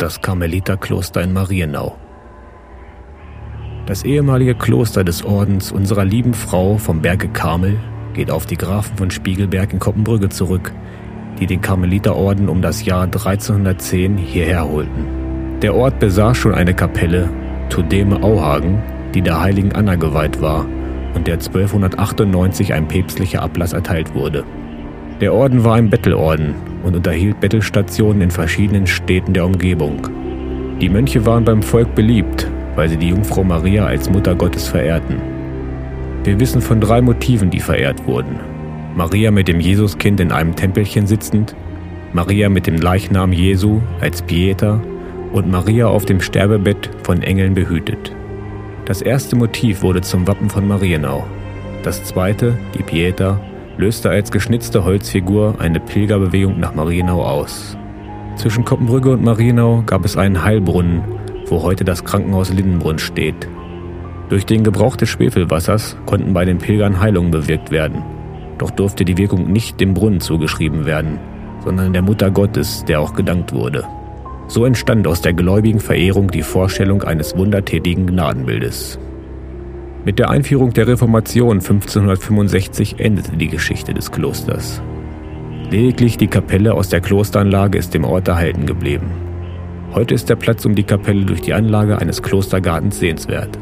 das Karmeliterkloster in Marienau. Das ehemalige Kloster des Ordens unserer lieben Frau vom Berge Karmel geht auf die Grafen von Spiegelberg in Koppenbrügge zurück, die den Karmeliterorden um das Jahr 1310 hierher holten. Der Ort besaß schon eine Kapelle, Tudeme Auhagen, die der heiligen Anna geweiht war und der 1298 ein päpstlicher Ablass erteilt wurde. Der Orden war ein Bettelorden und unterhielt Bettelstationen in verschiedenen Städten der Umgebung. Die Mönche waren beim Volk beliebt, weil sie die Jungfrau Maria als Mutter Gottes verehrten. Wir wissen von drei Motiven, die verehrt wurden. Maria mit dem Jesuskind in einem Tempelchen sitzend, Maria mit dem Leichnam Jesu als Pieta und Maria auf dem Sterbebett von Engeln behütet. Das erste Motiv wurde zum Wappen von Marienau. Das zweite, die Pieta, löste als geschnitzte Holzfigur eine Pilgerbewegung nach Marienau aus. Zwischen Koppenbrügge und Marienau gab es einen Heilbrunnen, wo heute das Krankenhaus Lindenbrunn steht. Durch den Gebrauch des Schwefelwassers konnten bei den Pilgern Heilungen bewirkt werden. Doch durfte die Wirkung nicht dem Brunnen zugeschrieben werden, sondern der Mutter Gottes, der auch gedankt wurde. So entstand aus der gläubigen Verehrung die Vorstellung eines wundertätigen Gnadenbildes. Mit der Einführung der Reformation 1565 endete die Geschichte des Klosters. Lediglich die Kapelle aus der Klosteranlage ist dem Ort erhalten geblieben. Heute ist der Platz um die Kapelle durch die Anlage eines Klostergartens sehenswert.